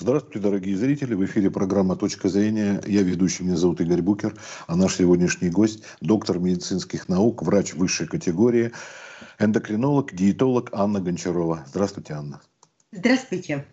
Здравствуйте, дорогие зрители. В эфире программа «Точка зрения». Я ведущий, меня зовут Игорь Букер. А наш сегодняшний гость – доктор медицинских наук, врач высшей категории, эндокринолог, диетолог Анна Гончарова. Здравствуйте, Анна. Здравствуйте.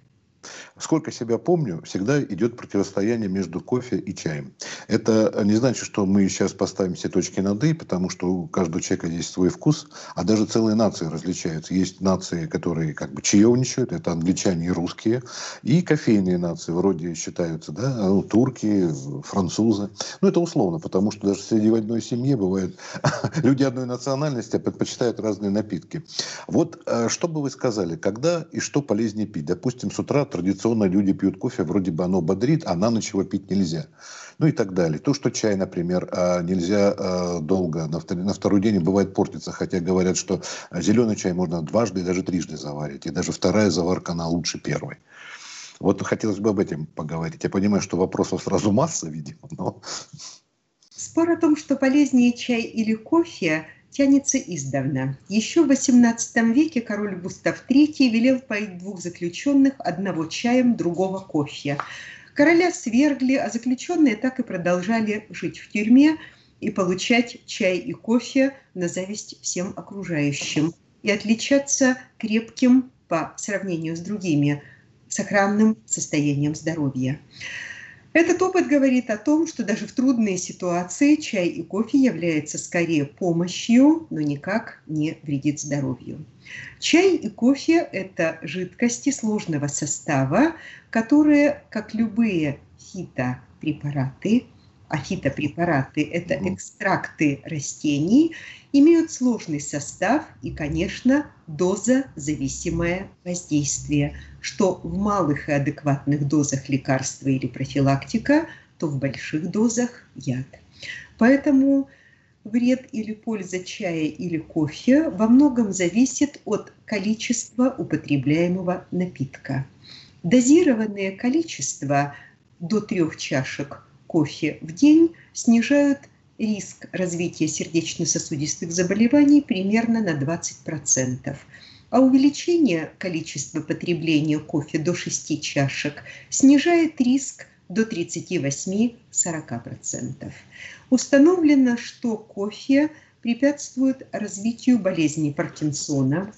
Сколько себя помню, всегда идет противостояние между кофе и чаем. Это не значит, что мы сейчас поставим все точки над «и», потому что у каждого человека есть свой вкус, а даже целые нации различаются. Есть нации, которые как бы чаевничают, это англичане и русские, и кофейные нации вроде считаются, да, ну, турки, французы. Ну, это условно, потому что даже среди одной семьи бывают люди одной национальности предпочитают разные напитки. Вот э, что бы вы сказали, когда и что полезнее пить? Допустим, с утра традиционно люди пьют кофе, вроде бы оно бодрит, а на ночь его пить нельзя. Ну и так далее. То, что чай, например, а, нельзя а, долго, на второй день бывает портится, хотя говорят, что зеленый чай можно дважды и даже трижды заварить, и даже вторая заварка, она лучше первой. Вот хотелось бы об этом поговорить. Я понимаю, что вопросов сразу масса, видимо, но... Спор о том, что полезнее чай или кофе, тянется издавна. Еще в XVIII веке король Густав III велел поить двух заключенных одного чаем, другого кофе. Короля свергли, а заключенные так и продолжали жить в тюрьме и получать чай и кофе на зависть всем окружающим и отличаться крепким по сравнению с другими сохранным состоянием здоровья. Этот опыт говорит о том, что даже в трудные ситуации чай и кофе являются скорее помощью, но никак не вредит здоровью. Чай и кофе – это жидкости сложного состава, которые, как любые фитопрепараты, а фитопрепараты – это экстракты растений, имеют сложный состав и, конечно, доза-зависимое воздействие, что в малых и адекватных дозах лекарства или профилактика, то в больших дозах яд. Поэтому вред или польза чая или кофе во многом зависит от количества употребляемого напитка. Дозированное количество до трех чашек кофе в день снижают риск развития сердечно-сосудистых заболеваний примерно на 20%. А увеличение количества потребления кофе до 6 чашек снижает риск до 38-40%. Установлено, что кофе препятствует развитию болезни Паркинсона,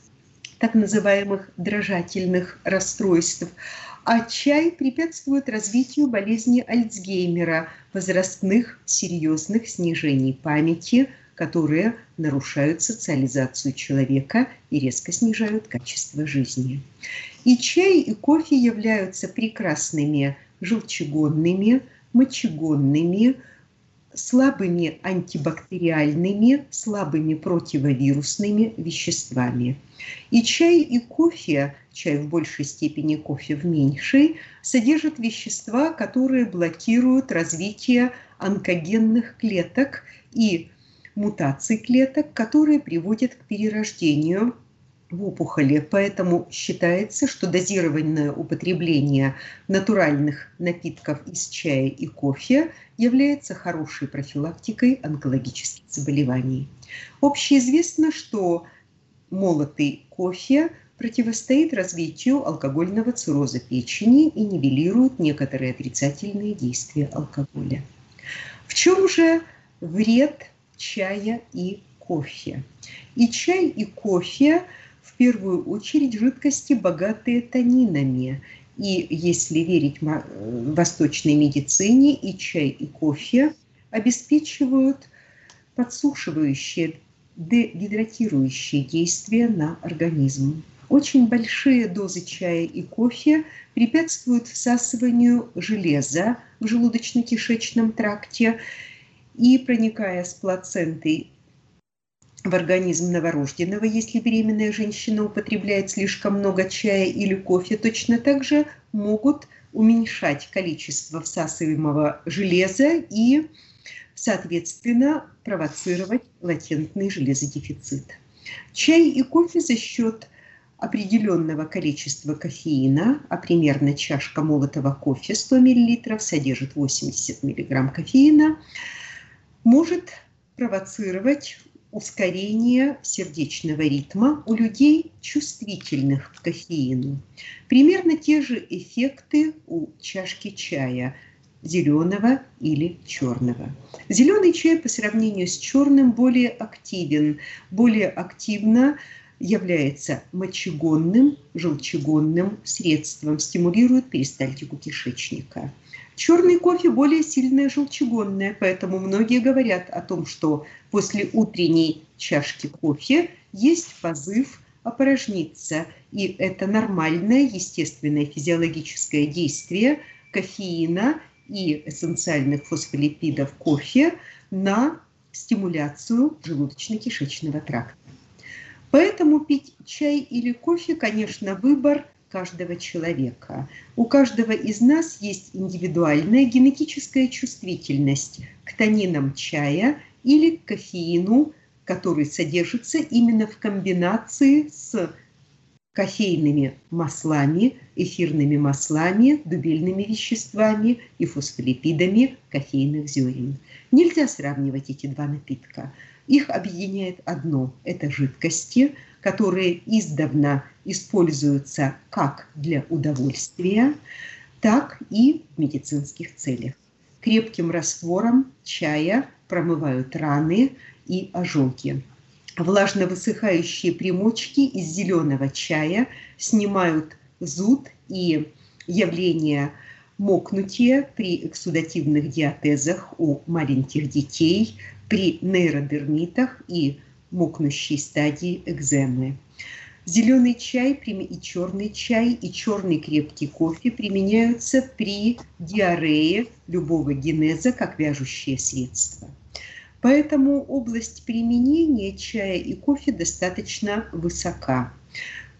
так называемых дрожательных расстройств, а чай препятствует развитию болезни Альцгеймера, возрастных серьезных снижений памяти, которые нарушают социализацию человека и резко снижают качество жизни. И чай, и кофе являются прекрасными желчегонными, мочегонными, слабыми антибактериальными, слабыми противовирусными веществами. И чай, и кофе, чай в большей степени, кофе в меньшей, содержат вещества, которые блокируют развитие онкогенных клеток и мутаций клеток, которые приводят к перерождению в опухоли. Поэтому считается, что дозированное употребление натуральных напитков из чая и кофе является хорошей профилактикой онкологических заболеваний. Общеизвестно, что молотый кофе противостоит развитию алкогольного цирроза печени и нивелирует некоторые отрицательные действия алкоголя. В чем же вред чая и кофе? И чай, и кофе – в первую очередь жидкости, богатые танинами. И если верить восточной медицине, и чай, и кофе обеспечивают подсушивающие, дегидратирующие действия на организм. Очень большие дозы чая и кофе препятствуют всасыванию железа в желудочно-кишечном тракте и, проникая с плацентой в организм новорожденного, если беременная женщина употребляет слишком много чая или кофе, точно так же могут уменьшать количество всасываемого железа и, соответственно, провоцировать латентный железодефицит. Чай и кофе за счет определенного количества кофеина, а примерно чашка молотого кофе 100 мл содержит 80 мг кофеина, может провоцировать ускорение сердечного ритма у людей, чувствительных к кофеину. Примерно те же эффекты у чашки чая зеленого или черного. Зеленый чай по сравнению с черным более активен, более активно является мочегонным, желчегонным средством, стимулирует перистальтику кишечника. Черный кофе более сильное желчегонное, поэтому многие говорят о том, что после утренней чашки кофе есть позыв опорожниться. И это нормальное, естественное физиологическое действие кофеина и эссенциальных фосфолипидов кофе на стимуляцию желудочно-кишечного тракта. Поэтому пить чай или кофе, конечно, выбор каждого человека. У каждого из нас есть индивидуальная генетическая чувствительность к танинам чая или к кофеину, который содержится именно в комбинации с кофейными маслами, эфирными маслами, дубильными веществами и фосфолипидами кофейных зерен. Нельзя сравнивать эти два напитка. Их объединяет одно – это жидкости, которые издавна используются как для удовольствия, так и в медицинских целях. Крепким раствором чая промывают раны и ожоги. Влажно высыхающие примочки из зеленого чая снимают зуд и явление мокнутия при эксудативных диатезах у маленьких детей, при нейродермитах и мокнущей стадии экземы. Зеленый чай и черный чай и черный крепкий кофе применяются при диарее любого генеза как вяжущее средство. Поэтому область применения чая и кофе достаточно высока.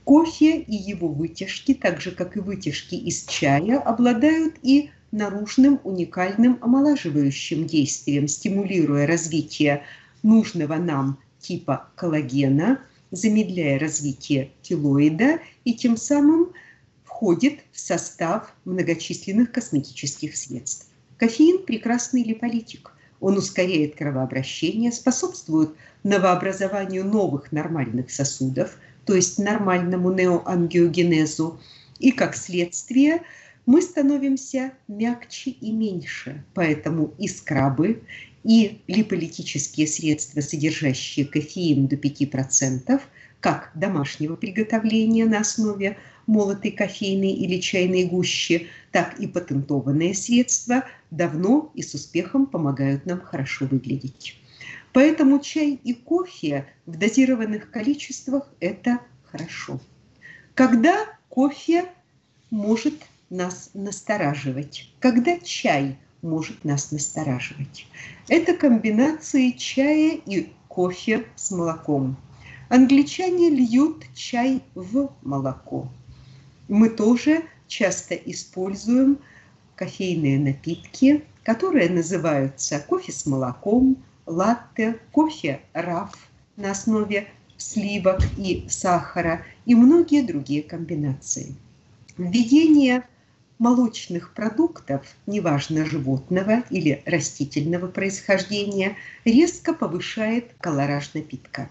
Кофе и его вытяжки, так же как и вытяжки из чая, обладают и наружным уникальным омолаживающим действием, стимулируя развитие нужного нам типа коллагена, замедляя развитие телоида и тем самым входит в состав многочисленных косметических средств. Кофеин – прекрасный липолитик. Он ускоряет кровообращение, способствует новообразованию новых нормальных сосудов, то есть нормальному неоангиогенезу, и как следствие мы становимся мягче и меньше. Поэтому и скрабы, и липолитические средства, содержащие кофеин до 5%, как домашнего приготовления на основе молотой кофейной или чайной гущи, так и патентованные средства давно и с успехом помогают нам хорошо выглядеть. Поэтому чай и кофе в дозированных количествах – это хорошо. Когда кофе может нас настораживать? Когда чай может нас настораживать? Это комбинации чая и кофе с молоком. Англичане льют чай в молоко. Мы тоже часто используем кофейные напитки, которые называются кофе с молоком, латте, кофе раф на основе сливок и сахара и многие другие комбинации. Введение молочных продуктов, неважно животного или растительного происхождения, резко повышает колораж напитка.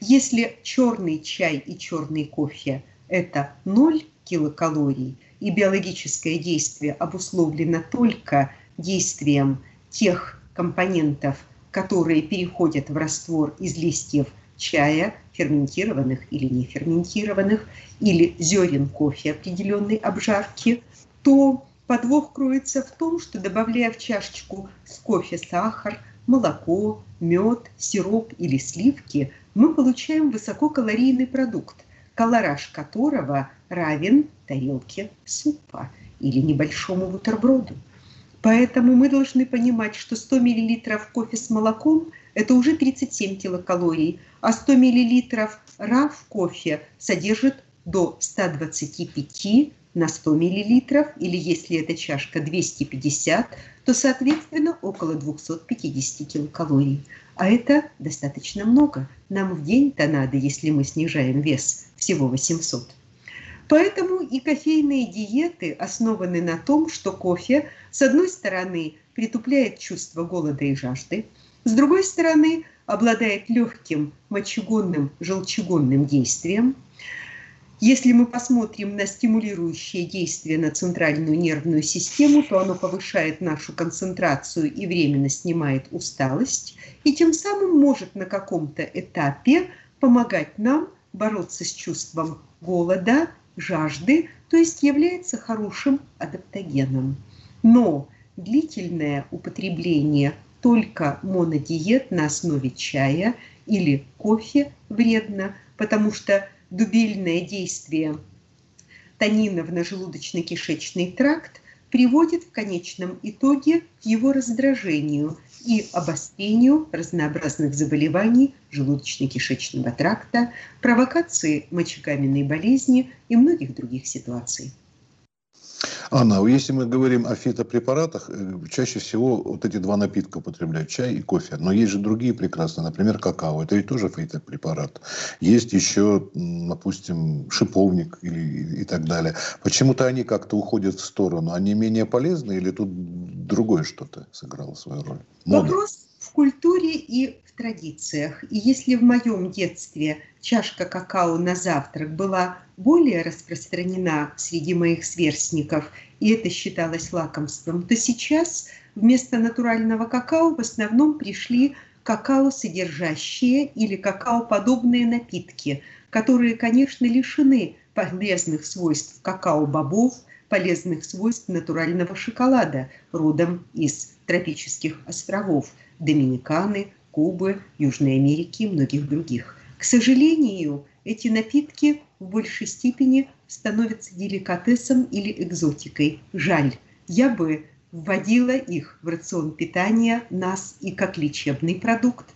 Если черный чай и черный кофе – это 0 килокалорий, и биологическое действие обусловлено только действием тех компонентов, которые переходят в раствор из листьев чая, ферментированных или не ферментированных, или зерен кофе определенной обжарки, то подвох кроется в том, что добавляя в чашечку с кофе сахар, молоко, мед, сироп или сливки, мы получаем высококалорийный продукт, колораж которого равен тарелке супа или небольшому бутерброду. Поэтому мы должны понимать, что 100 мл кофе с молоком – это уже 37 килокалорий, а 100 мл раф кофе содержит до 125 на 100 мл, или если эта чашка 250, то, соответственно, около 250 килокалорий. А это достаточно много. Нам в день-то надо, если мы снижаем вес, всего 800. Поэтому и кофейные диеты основаны на том, что кофе, с одной стороны, притупляет чувство голода и жажды, с другой стороны, обладает легким мочегонным, желчегонным действием. Если мы посмотрим на стимулирующее действие на центральную нервную систему, то оно повышает нашу концентрацию и временно снимает усталость, и тем самым может на каком-то этапе помогать нам бороться с чувством голода, жажды, то есть является хорошим адаптогеном. Но длительное употребление только монодиет на основе чая или кофе вредно, потому что дубильное действие танинов на желудочно-кишечный тракт приводит в конечном итоге к его раздражению и обострению разнообразных заболеваний желудочно-кишечного тракта, провокации мочекаменной болезни и многих других ситуаций. Анна, если мы говорим о фитопрепаратах, э, чаще всего вот эти два напитка употребляют, чай и кофе. Но есть же другие прекрасные, например, какао. Это ведь тоже фитопрепарат. Есть еще, допустим, шиповник или, и так далее. Почему-то они как-то уходят в сторону. Они менее полезны или тут другое что-то сыграло свою роль? Мода. Вопрос в культуре и в традициях. И если в моем детстве чашка какао на завтрак была более распространена среди моих сверстников, и это считалось лакомством, то сейчас вместо натурального какао в основном пришли какао содержащие или какао-подобные напитки, которые, конечно, лишены полезных свойств какао-бобов, полезных свойств натурального шоколада, родом из тропических островов Доминиканы, Кубы, Южной Америки и многих других. К сожалению, эти напитки в большей степени становятся деликатесом или экзотикой. Жаль, я бы вводила их в рацион питания нас и как лечебный продукт,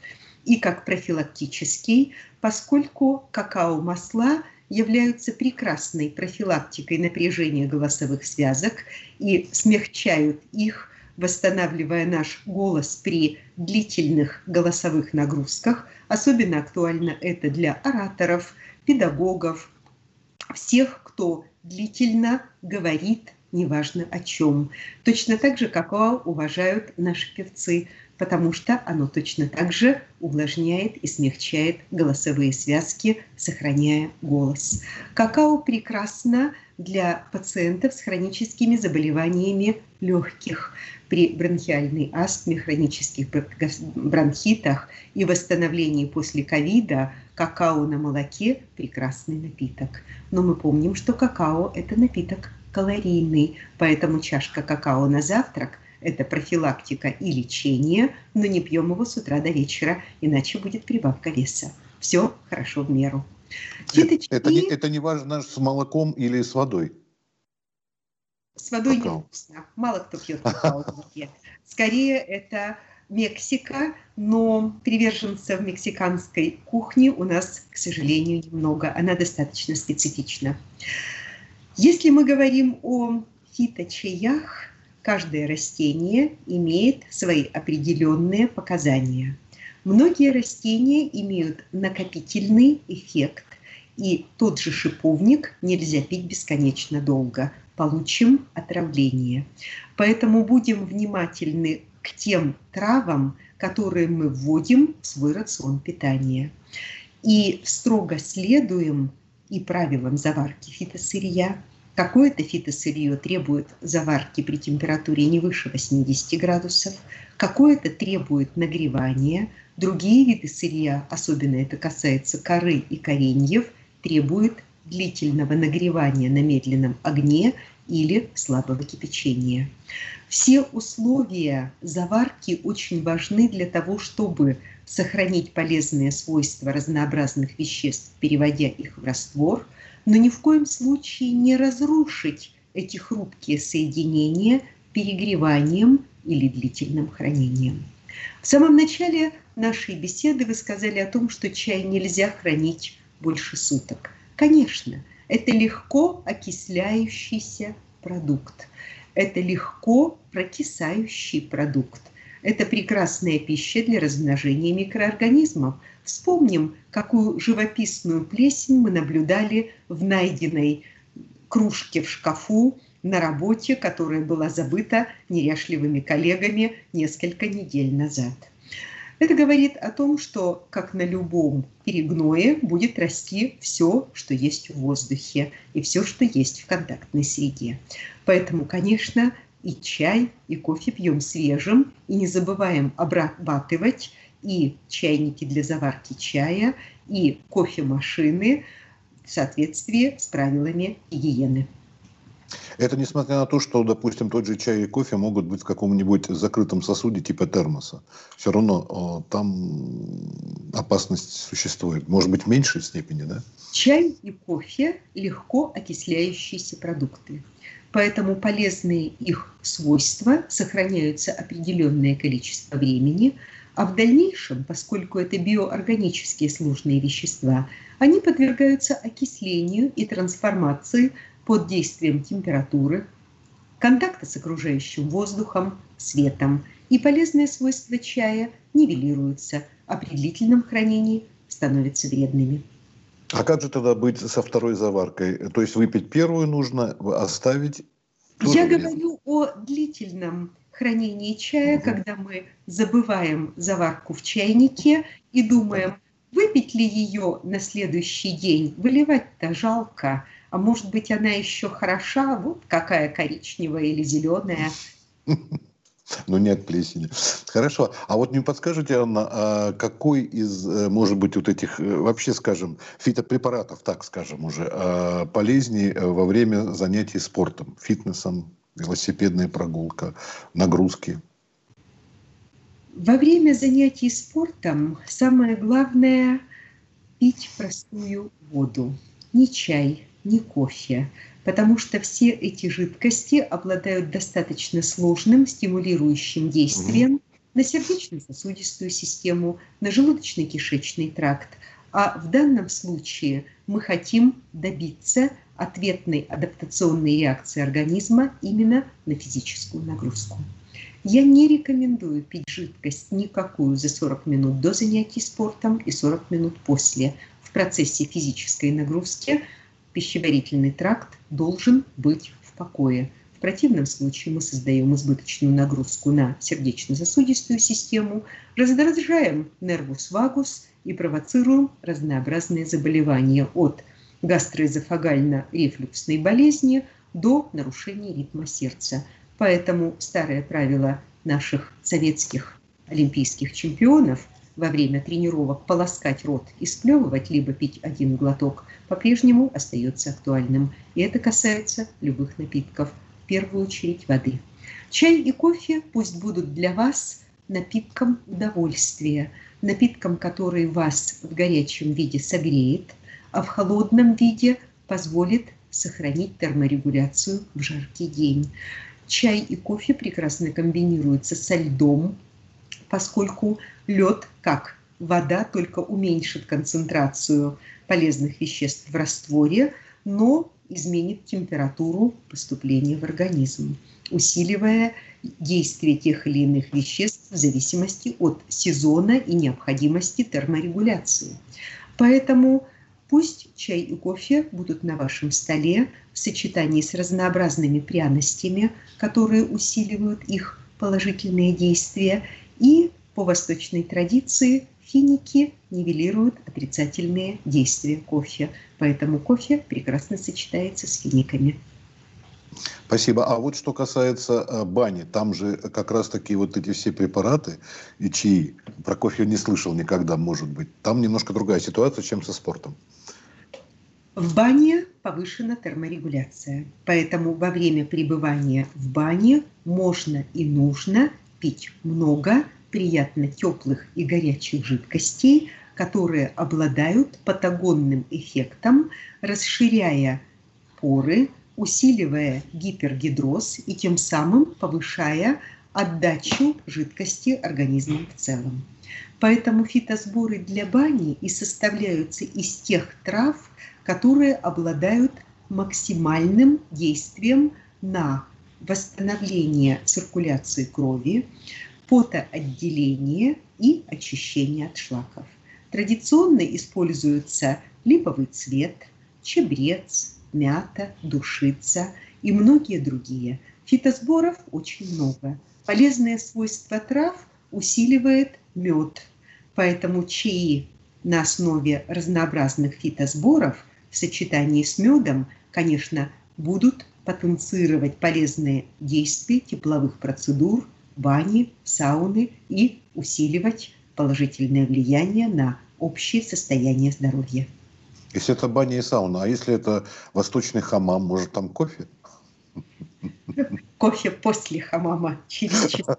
и как профилактический, поскольку какао-масла являются прекрасной профилактикой напряжения голосовых связок и смягчают их восстанавливая наш голос при длительных голосовых нагрузках. Особенно актуально это для ораторов, педагогов, всех, кто длительно говорит, неважно о чем. Точно так же, как уважают наши певцы, потому что оно точно так же увлажняет и смягчает голосовые связки, сохраняя голос. Какао прекрасно для пациентов с хроническими заболеваниями легких при бронхиальной астме, хронических бронхитах и восстановлении после ковида какао на молоке – прекрасный напиток. Но мы помним, что какао – это напиток калорийный, поэтому чашка какао на завтрак – это профилактика и лечение, но не пьем его с утра до вечера, иначе будет прибавка веса. Все хорошо в меру. Это, это, не, это не важно с молоком или с водой. С водой какао. невкусно. Мало кто пьет какао в воде. Скорее, это Мексика, но приверженцев мексиканской кухни у нас, к сожалению, немного. Она достаточно специфична. Если мы говорим о фиточаях, каждое растение имеет свои определенные показания. Многие растения имеют накопительный эффект, и тот же шиповник нельзя пить бесконечно долго – получим отравление. Поэтому будем внимательны к тем травам, которые мы вводим в свой рацион питания. И строго следуем и правилам заварки фитосырья. Какое-то фитосырье требует заварки при температуре не выше 80 градусов, какое-то требует нагревания, другие виды сырья, особенно это касается коры и кореньев, требуют длительного нагревания на медленном огне или слабого кипячения. Все условия заварки очень важны для того, чтобы сохранить полезные свойства разнообразных веществ, переводя их в раствор, но ни в коем случае не разрушить эти хрупкие соединения перегреванием или длительным хранением. В самом начале нашей беседы вы сказали о том, что чай нельзя хранить больше суток. Конечно, это легко окисляющийся продукт. Это легко прокисающий продукт. Это прекрасная пища для размножения микроорганизмов. Вспомним, какую живописную плесень мы наблюдали в найденной кружке в шкафу на работе, которая была забыта неряшливыми коллегами несколько недель назад. Это говорит о том, что, как на любом перегное, будет расти все, что есть в воздухе и все, что есть в контактной среде. Поэтому, конечно, и чай, и кофе пьем свежим, и не забываем обрабатывать и чайники для заварки чая, и кофемашины в соответствии с правилами гигиены. Это несмотря на то, что, допустим, тот же чай и кофе могут быть в каком-нибудь закрытом сосуде типа термоса. Все равно там опасность существует. Может быть, в меньшей степени, да? Чай и кофе – легко окисляющиеся продукты. Поэтому полезные их свойства сохраняются определенное количество времени, а в дальнейшем, поскольку это биоорганические сложные вещества, они подвергаются окислению и трансформации под действием температуры, контакта с окружающим воздухом, светом, и полезные свойства чая нивелируются, а при длительном хранении становятся вредными. А как же тогда быть со второй заваркой? То есть выпить первую нужно, оставить? Я вредно. говорю о длительном хранении чая, угу. когда мы забываем заварку в чайнике и думаем, выпить ли ее на следующий день, выливать-то жалко, а может быть она еще хороша, вот какая коричневая или зеленая. Ну, нет плесени. Хорошо. А вот не подскажете, Анна, а какой из, э, может быть, вот этих, э, вообще, скажем, фитопрепаратов, так скажем уже, а, полезнее э, во время занятий спортом, фитнесом, велосипедная прогулка, нагрузки? Во время занятий спортом самое главное – пить простую воду. Не чай, не кофе, потому что все эти жидкости обладают достаточно сложным стимулирующим действием угу. на сердечно-сосудистую систему, на желудочно-кишечный тракт. А в данном случае мы хотим добиться ответной адаптационной реакции организма именно на физическую нагрузку. Я не рекомендую пить жидкость никакую за 40 минут до занятий спортом и 40 минут после. В процессе физической нагрузки пищеварительный тракт должен быть в покое. В противном случае мы создаем избыточную нагрузку на сердечно-сосудистую систему, раздражаем нервус вагус и провоцируем разнообразные заболевания от гастроэзофагально-рефлюксной болезни до нарушения ритма сердца. Поэтому старое правило наших советских олимпийских чемпионов во время тренировок полоскать рот и сплевывать, либо пить один глоток, по-прежнему остается актуальным. И это касается любых напитков, в первую очередь воды. Чай и кофе пусть будут для вас напитком удовольствия, напитком, который вас в горячем виде согреет, а в холодном виде позволит сохранить терморегуляцию в жаркий день. Чай и кофе прекрасно комбинируются со льдом, поскольку лед, как вода, только уменьшит концентрацию полезных веществ в растворе, но изменит температуру поступления в организм, усиливая действие тех или иных веществ в зависимости от сезона и необходимости терморегуляции. Поэтому пусть чай и кофе будут на вашем столе в сочетании с разнообразными пряностями, которые усиливают их положительные действия, и по восточной традиции финики нивелируют отрицательные действия кофе, поэтому кофе прекрасно сочетается с финиками. Спасибо. А вот что касается э, бани, там же как раз таки вот эти все препараты и чаи, про кофе я не слышал никогда, может быть. Там немножко другая ситуация, чем со спортом. В бане повышена терморегуляция, поэтому во время пребывания в бане можно и нужно пить много приятно теплых и горячих жидкостей, которые обладают патагонным эффектом, расширяя поры, усиливая гипергидроз и тем самым повышая отдачу жидкости организмом в целом. Поэтому фитосборы для бани и составляются из тех трав, которые обладают максимальным действием на восстановление циркуляции крови, потоотделение и очищение от шлаков. Традиционно используются липовый цвет, чебрец, мята, душица и многие другие. Фитосборов очень много. Полезные свойства трав усиливает мед, Поэтому чаи на основе разнообразных фитосборов в сочетании с медом, конечно, будут потенцировать полезные действия тепловых процедур, бани, сауны и усиливать положительное влияние на общее состояние здоровья. Если это баня и сауна, а если это восточный хамам, может там кофе? Кофе после хамама, через час.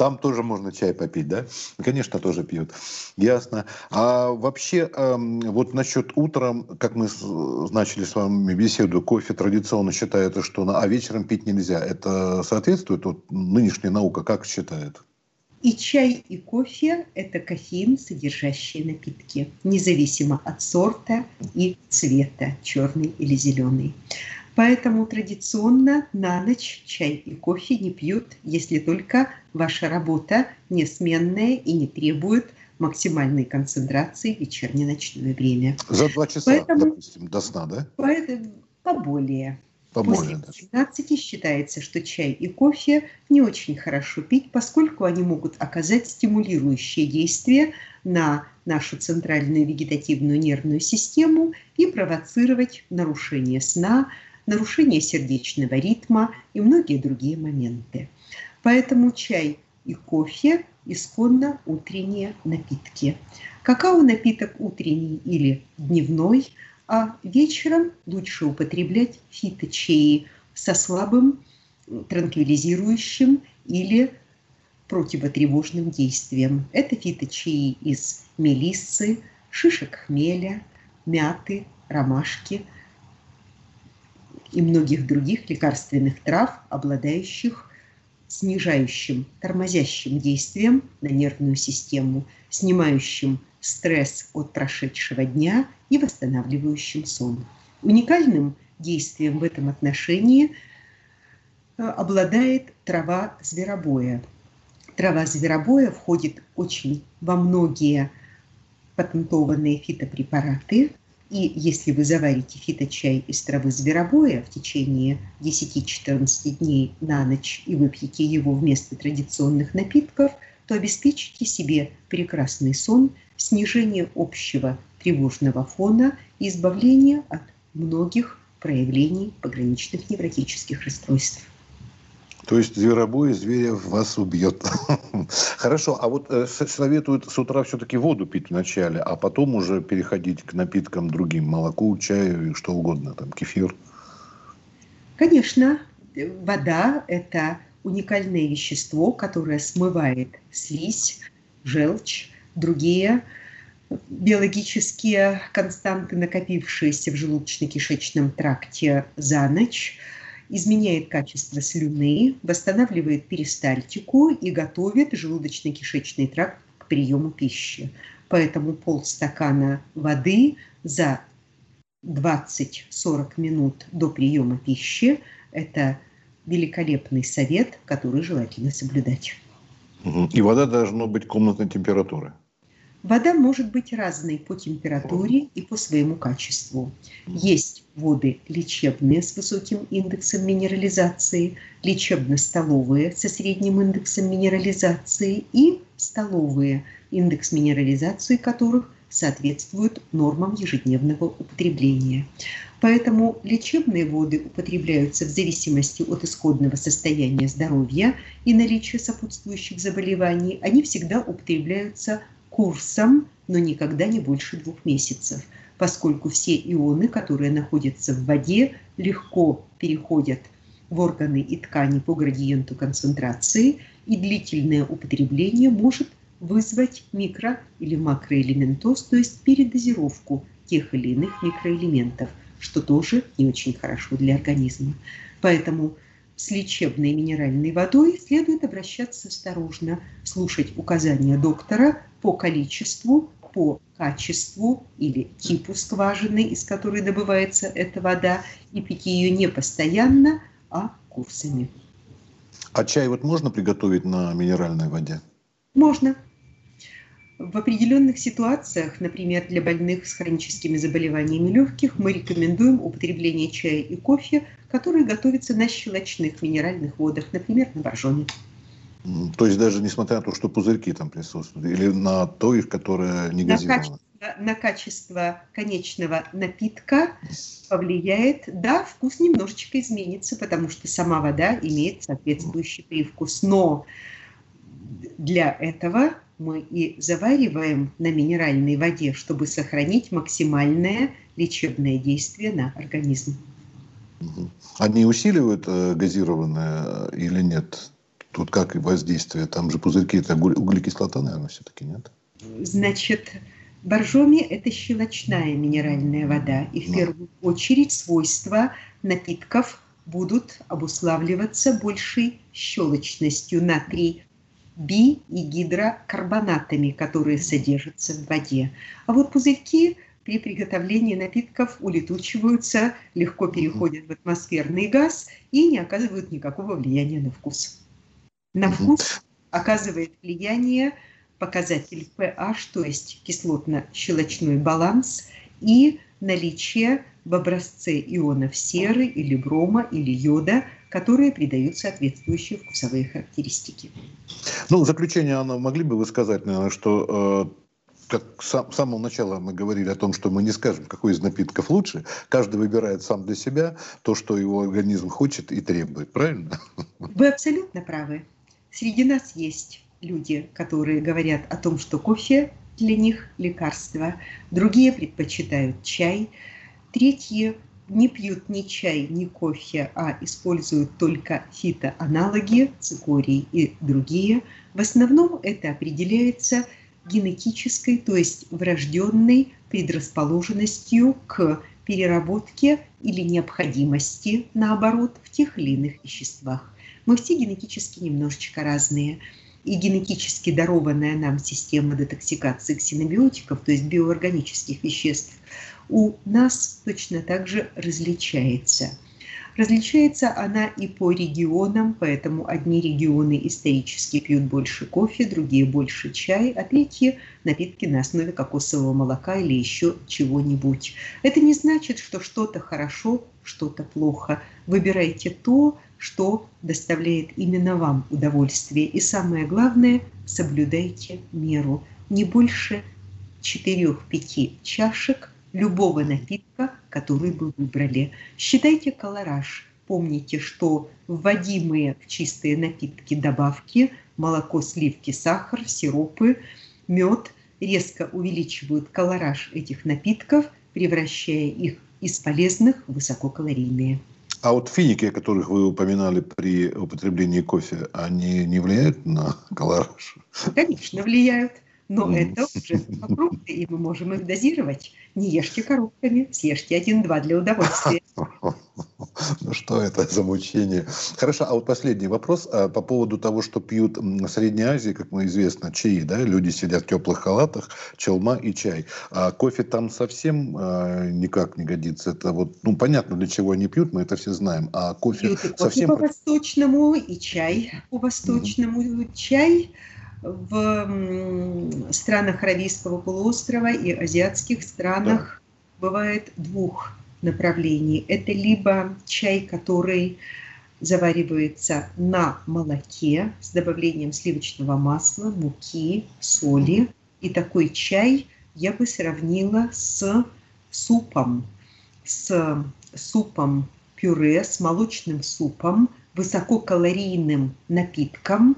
Там тоже можно чай попить, да? Конечно, тоже пьют. Ясно. А вообще, эм, вот насчет утром, как мы начали с вами беседу, кофе традиционно считается, что на, а вечером пить нельзя. Это соответствует вот, нынешняя наука, как считает? И чай, и кофе – это кофеин, содержащие напитки, независимо от сорта и цвета, черный или зеленый. Поэтому традиционно на ночь чай и кофе не пьют, если только ваша работа не сменная и не требует максимальной концентрации в вечерне-ночное время. За два часа, Поэтому, допустим, до сна, да? Поэтому поболее. Поболее, После 15 да. считается, что чай и кофе не очень хорошо пить, поскольку они могут оказать стимулирующее действие на нашу центральную вегетативную нервную систему и провоцировать нарушение сна, нарушение сердечного ритма и многие другие моменты. Поэтому чай и кофе исконно утренние напитки. Какао напиток утренний или дневной, а вечером лучше употреблять фиточаи со слабым транквилизирующим или противотревожным действием. Это фиточаи из мелиссы, шишек хмеля, мяты, ромашки – и многих других лекарственных трав, обладающих снижающим, тормозящим действием на нервную систему, снимающим стресс от прошедшего дня и восстанавливающим сон. Уникальным действием в этом отношении э, обладает трава зверобоя. Трава зверобоя входит очень во многие патентованные фитопрепараты, и если вы заварите фиточай из травы зверобоя в течение 10-14 дней на ночь и выпьете его вместо традиционных напитков, то обеспечите себе прекрасный сон, снижение общего тревожного фона и избавление от многих проявлений пограничных невротических расстройств. То есть зверобой зверя вас убьет. Хорошо, а вот э, советуют с утра все-таки воду пить вначале, а потом уже переходить к напиткам другим, молоку, чаю и что угодно, там кефир. Конечно, вода – это уникальное вещество, которое смывает слизь, желчь, другие биологические константы, накопившиеся в желудочно-кишечном тракте за ночь – изменяет качество слюны, восстанавливает перистальтику и готовит желудочно-кишечный тракт к приему пищи. Поэтому полстакана воды за 20-40 минут до приема пищи – это великолепный совет, который желательно соблюдать. И вода должна быть комнатной температуры. Вода может быть разной по температуре и по своему качеству. Есть воды лечебные с высоким индексом минерализации, лечебно-столовые со средним индексом минерализации и столовые, индекс минерализации которых соответствует нормам ежедневного употребления. Поэтому лечебные воды употребляются в зависимости от исходного состояния здоровья и наличия сопутствующих заболеваний. Они всегда употребляются курсом, но никогда не больше двух месяцев, поскольку все ионы, которые находятся в воде, легко переходят в органы и ткани по градиенту концентрации, и длительное употребление может вызвать микро- или макроэлементоз, то есть передозировку тех или иных микроэлементов, что тоже не очень хорошо для организма. Поэтому с лечебной минеральной водой следует обращаться осторожно, слушать указания доктора по количеству, по качеству или типу скважины, из которой добывается эта вода, и пить ее не постоянно, а курсами. А чай вот можно приготовить на минеральной воде? Можно. В определенных ситуациях, например, для больных с хроническими заболеваниями легких, мы рекомендуем употребление чая и кофе, которые готовятся на щелочных минеральных водах, например, на боржоме. То есть даже несмотря на то, что пузырьки там присутствуют, или на то их, которое не газировано? на качество конечного напитка повлияет, да, вкус немножечко изменится, потому что сама вода имеет соответствующий привкус. Но для этого мы и завариваем на минеральной воде, чтобы сохранить максимальное лечебное действие на организм. Они усиливают э, газированное э, или нет? Тут как и воздействие? Там же пузырьки, это углекислота, наверное, все-таки нет? Значит, Боржоми – это щелочная минеральная вода, и в первую очередь свойства напитков будут обуславливаться большей щелочностью натрий би- и гидрокарбонатами, которые содержатся в воде. А вот пузырьки при приготовлении напитков улетучиваются, легко переходят в атмосферный газ и не оказывают никакого влияния на вкус. На вкус оказывает влияние показатель pH, то есть кислотно-щелочной баланс, и наличие в образце ионов серы или брома или йода, которые придают соответствующие вкусовые характеристики. Ну, в заключение, Анна, могли бы вы сказать, наверное, что э, как с самого начала мы говорили о том, что мы не скажем, какой из напитков лучше. Каждый выбирает сам для себя то, что его организм хочет и требует. Правильно? Вы абсолютно правы. Среди нас есть люди, которые говорят о том, что кофе для них лекарство, другие предпочитают чай, третьи не пьют ни чай, ни кофе, а используют только фитоаналоги, цикорий и другие. В основном это определяется генетической, то есть врожденной предрасположенностью к переработке или необходимости, наоборот, в тех или иных веществах. Мы все генетически немножечко разные и генетически дарованная нам система детоксикации ксенобиотиков, то есть биоорганических веществ, у нас точно так же различается. Различается она и по регионам, поэтому одни регионы исторически пьют больше кофе, другие больше чай, а третьи – напитки на основе кокосового молока или еще чего-нибудь. Это не значит, что что-то хорошо, что-то плохо. Выбирайте то, что доставляет именно вам удовольствие. И самое главное, соблюдайте меру. Не больше 4-5 чашек любого напитка, который вы выбрали. Считайте колораж. Помните, что вводимые в чистые напитки добавки, молоко, сливки, сахар, сиропы, мед резко увеличивают колораж этих напитков, превращая их из полезных в высококалорийные. А вот финики, о которых вы упоминали при употреблении кофе, они не влияют на колораж? Конечно, влияют. Но это уже фрукты, и мы можем их дозировать. Не ешьте коробками, съешьте один-два для удовольствия. Ну что это за мучение? Хорошо, а вот последний вопрос а, по поводу того, что пьют в Средней Азии, как мы известно, чаи, да, люди сидят в теплых халатах, челма и чай. А кофе там совсем а, никак не годится. Это вот, ну, понятно, для чего они пьют, мы это все знаем. А кофе пьют и совсем... по-восточному, и чай по-восточному. Mm-hmm. Чай в странах Аравийского полуострова и азиатских странах да. бывает двух направлений. Это либо чай, который заваривается на молоке с добавлением сливочного масла, муки, соли. И такой чай я бы сравнила с супом, с супом пюре, с молочным супом, высококалорийным напитком,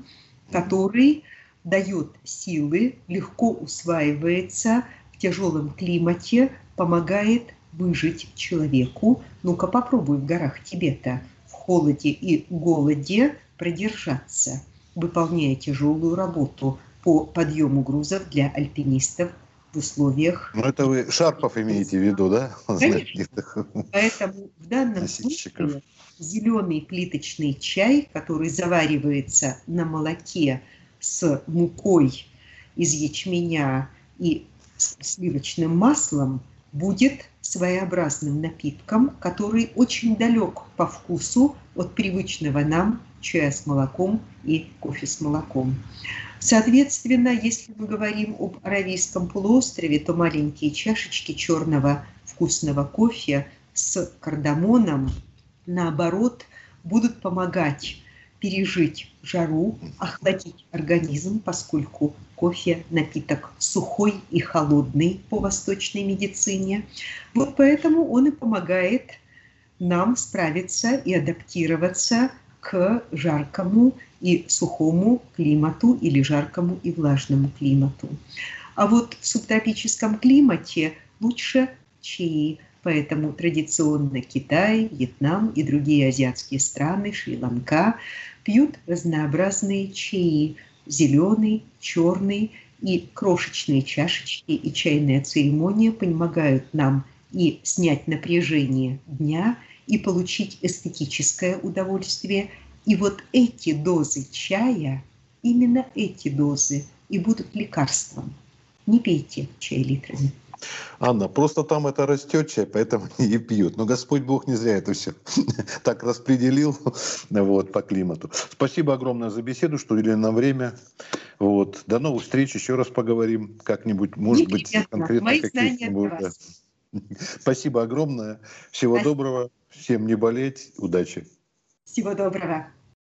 который дает силы, легко усваивается в тяжелом климате, помогает выжить человеку. Ну-ка попробуй в горах Тибета в холоде и голоде продержаться, выполняя тяжелую работу по подъему грузов для альпинистов в условиях... Ну, это вы Шарпов имеете в виду, да? Конечно. Поэтому в данном случае зеленый плиточный чай, который заваривается на молоке с мукой из ячменя и сливочным маслом будет своеобразным напитком, который очень далек по вкусу от привычного нам чая с молоком и кофе с молоком. Соответственно, если мы говорим об Аравийском полуострове, то маленькие чашечки черного вкусного кофе с кардамоном, наоборот, будут помогать пережить жару, охладить организм, поскольку кофе – напиток сухой и холодный по восточной медицине. Вот поэтому он и помогает нам справиться и адаптироваться к жаркому и сухому климату или жаркому и влажному климату. А вот в субтропическом климате лучше чаи, поэтому традиционно Китай, Вьетнам и другие азиатские страны, Шри-Ланка пьют разнообразные чаи, зеленый, черный и крошечные чашечки и чайная церемония помогают нам и снять напряжение дня, и получить эстетическое удовольствие. И вот эти дозы чая, именно эти дозы и будут лекарством. Не пейте чай литрами. Анна, просто там это растет чай, поэтому и пьют. Но Господь Бог не зря это все так распределил вот, по климату. Спасибо огромное за беседу, что уделили нам время. Вот. До новых встреч, еще раз поговорим как-нибудь, может быть, конкретно каких-нибудь. Спасибо огромное. Всего Спасибо. доброго. Всем не болеть. Удачи. Всего доброго.